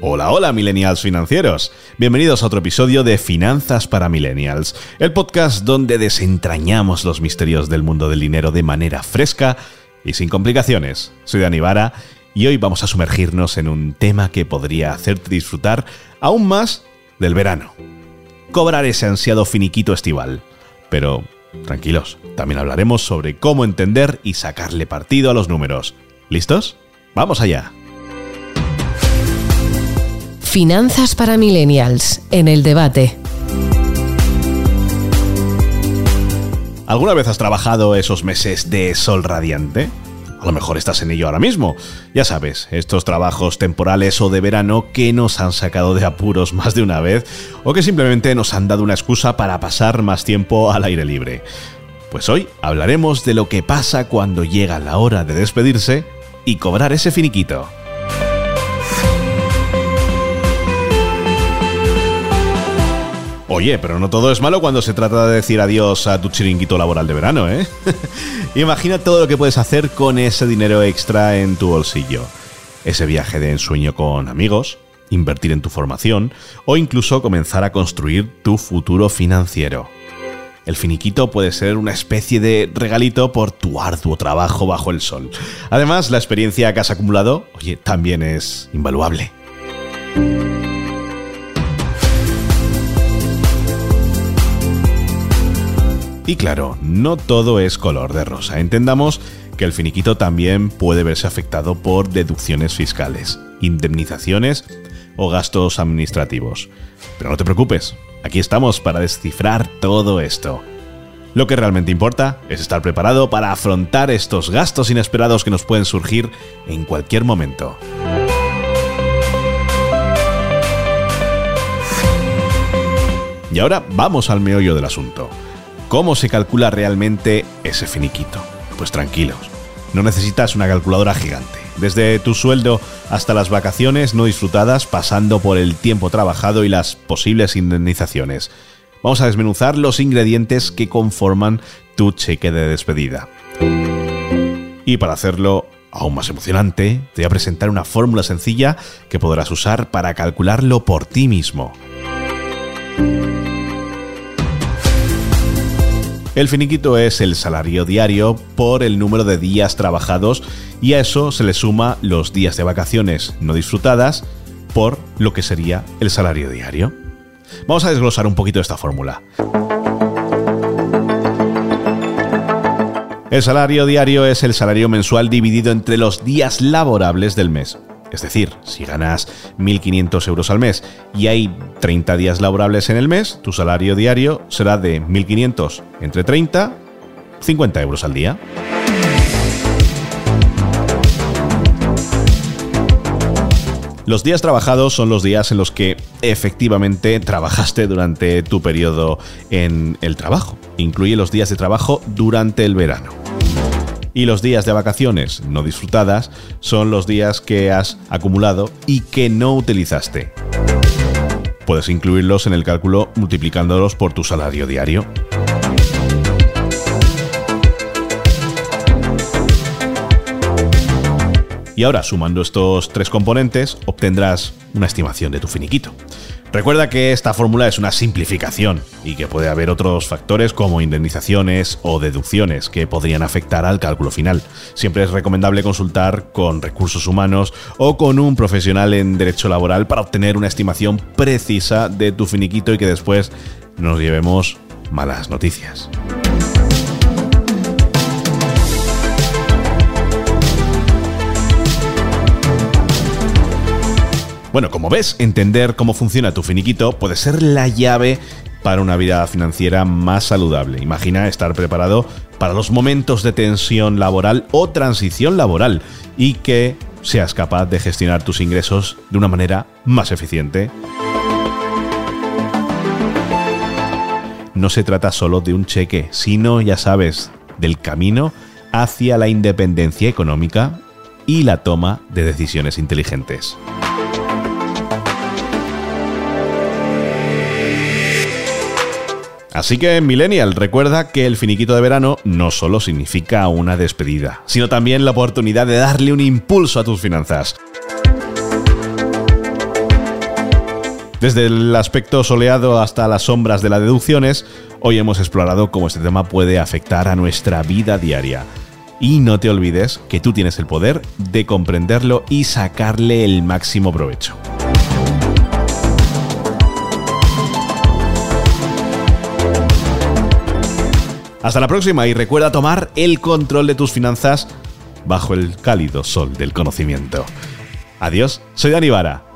Hola, hola millennials financieros. Bienvenidos a otro episodio de Finanzas para Millennials, el podcast donde desentrañamos los misterios del mundo del dinero de manera fresca y sin complicaciones. Soy Dani Vara y hoy vamos a sumergirnos en un tema que podría hacerte disfrutar aún más del verano. Cobrar ese ansiado finiquito estival. Pero tranquilos, también hablaremos sobre cómo entender y sacarle partido a los números. ¿Listos? ¡Vamos allá! Finanzas para Millennials, en el debate. ¿Alguna vez has trabajado esos meses de sol radiante? A lo mejor estás en ello ahora mismo. Ya sabes, estos trabajos temporales o de verano que nos han sacado de apuros más de una vez o que simplemente nos han dado una excusa para pasar más tiempo al aire libre. Pues hoy hablaremos de lo que pasa cuando llega la hora de despedirse y cobrar ese finiquito. Oye, pero no todo es malo cuando se trata de decir adiós a tu chiringuito laboral de verano, ¿eh? Imagina todo lo que puedes hacer con ese dinero extra en tu bolsillo. Ese viaje de ensueño con amigos, invertir en tu formación o incluso comenzar a construir tu futuro financiero. El finiquito puede ser una especie de regalito por tu arduo trabajo bajo el sol. Además, la experiencia que has acumulado, oye, también es invaluable. Y claro, no todo es color de rosa. Entendamos que el finiquito también puede verse afectado por deducciones fiscales, indemnizaciones o gastos administrativos. Pero no te preocupes, aquí estamos para descifrar todo esto. Lo que realmente importa es estar preparado para afrontar estos gastos inesperados que nos pueden surgir en cualquier momento. Y ahora vamos al meollo del asunto. ¿Cómo se calcula realmente ese finiquito? Pues tranquilos, no necesitas una calculadora gigante. Desde tu sueldo hasta las vacaciones no disfrutadas, pasando por el tiempo trabajado y las posibles indemnizaciones. Vamos a desmenuzar los ingredientes que conforman tu cheque de despedida. Y para hacerlo aún más emocionante, te voy a presentar una fórmula sencilla que podrás usar para calcularlo por ti mismo. El finiquito es el salario diario por el número de días trabajados y a eso se le suma los días de vacaciones no disfrutadas por lo que sería el salario diario. Vamos a desglosar un poquito esta fórmula. El salario diario es el salario mensual dividido entre los días laborables del mes. Es decir, si ganas 1.500 euros al mes y hay 30 días laborables en el mes, tu salario diario será de 1.500 entre 30, 50 euros al día. Los días trabajados son los días en los que efectivamente trabajaste durante tu periodo en el trabajo. Incluye los días de trabajo durante el verano y los días de vacaciones no disfrutadas son los días que has acumulado y que no utilizaste. Puedes incluirlos en el cálculo multiplicándolos por tu salario diario. Y ahora, sumando estos tres componentes, obtendrás una estimación de tu finiquito. Recuerda que esta fórmula es una simplificación y que puede haber otros factores como indemnizaciones o deducciones que podrían afectar al cálculo final. Siempre es recomendable consultar con recursos humanos o con un profesional en derecho laboral para obtener una estimación precisa de tu finiquito y que después nos llevemos malas noticias. Bueno, como ves, entender cómo funciona tu finiquito puede ser la llave para una vida financiera más saludable. Imagina estar preparado para los momentos de tensión laboral o transición laboral y que seas capaz de gestionar tus ingresos de una manera más eficiente. No se trata solo de un cheque, sino, ya sabes, del camino hacia la independencia económica y la toma de decisiones inteligentes. Así que, Millennial, recuerda que el finiquito de verano no solo significa una despedida, sino también la oportunidad de darle un impulso a tus finanzas. Desde el aspecto soleado hasta las sombras de las deducciones, hoy hemos explorado cómo este tema puede afectar a nuestra vida diaria. Y no te olvides que tú tienes el poder de comprenderlo y sacarle el máximo provecho. Hasta la próxima y recuerda tomar el control de tus finanzas bajo el cálido sol del conocimiento. Adiós, soy Dani Vara